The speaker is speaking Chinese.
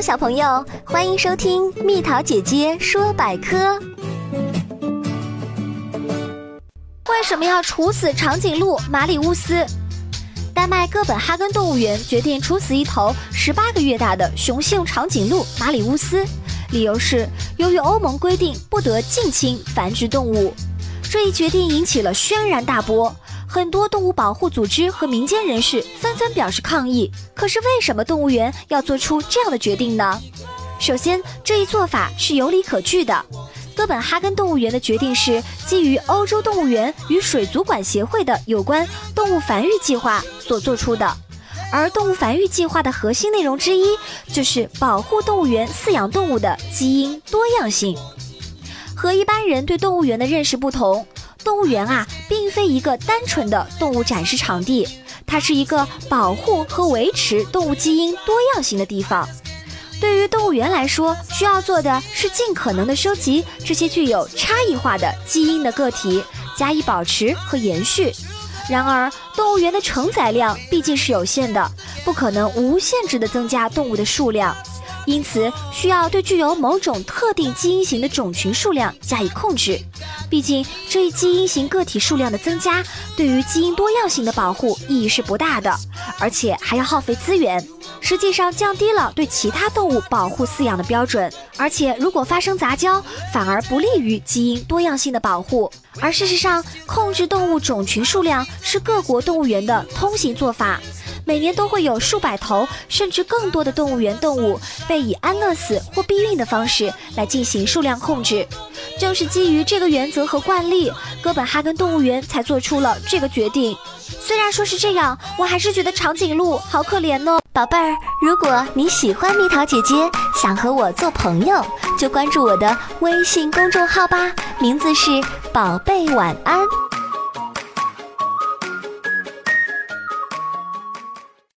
小朋友，欢迎收听蜜桃姐姐说百科。为什么要处死长颈鹿马里乌斯？丹麦哥本哈根动物园决定处死一头十八个月大的雄性长颈鹿马里乌斯，理由是由于欧盟规定不得近亲繁殖动物。这一决定引起了轩然大波。很多动物保护组织和民间人士纷纷表示抗议。可是，为什么动物园要做出这样的决定呢？首先，这一做法是有理可据的。哥本哈根动物园的决定是基于欧洲动物园与水族馆协会的有关动物繁育计划所做出的。而动物繁育计划的核心内容之一就是保护动物园饲养动物的基因多样性。和一般人对动物园的认识不同。动物园啊，并非一个单纯的动物展示场地，它是一个保护和维持动物基因多样性的地方。对于动物园来说，需要做的是尽可能的收集这些具有差异化的基因的个体，加以保持和延续。然而，动物园的承载量毕竟是有限的，不可能无限制的增加动物的数量。因此，需要对具有某种特定基因型的种群数量加以控制。毕竟，这一基因型个体数量的增加，对于基因多样性的保护意义是不大的，而且还要耗费资源。实际上，降低了对其他动物保护饲养的标准。而且，如果发生杂交，反而不利于基因多样性的保护。而事实上，控制动物种群数量是各国动物园的通行做法。每年都会有数百头甚至更多的动物园动物被以安乐死或避孕的方式来进行数量控制。正是基于这个原则和惯例，哥本哈根动物园才做出了这个决定。虽然说是这样，我还是觉得长颈鹿好可怜哦，宝贝儿。如果你喜欢蜜桃姐姐，想和我做朋友，就关注我的微信公众号吧，名字是宝贝晚安。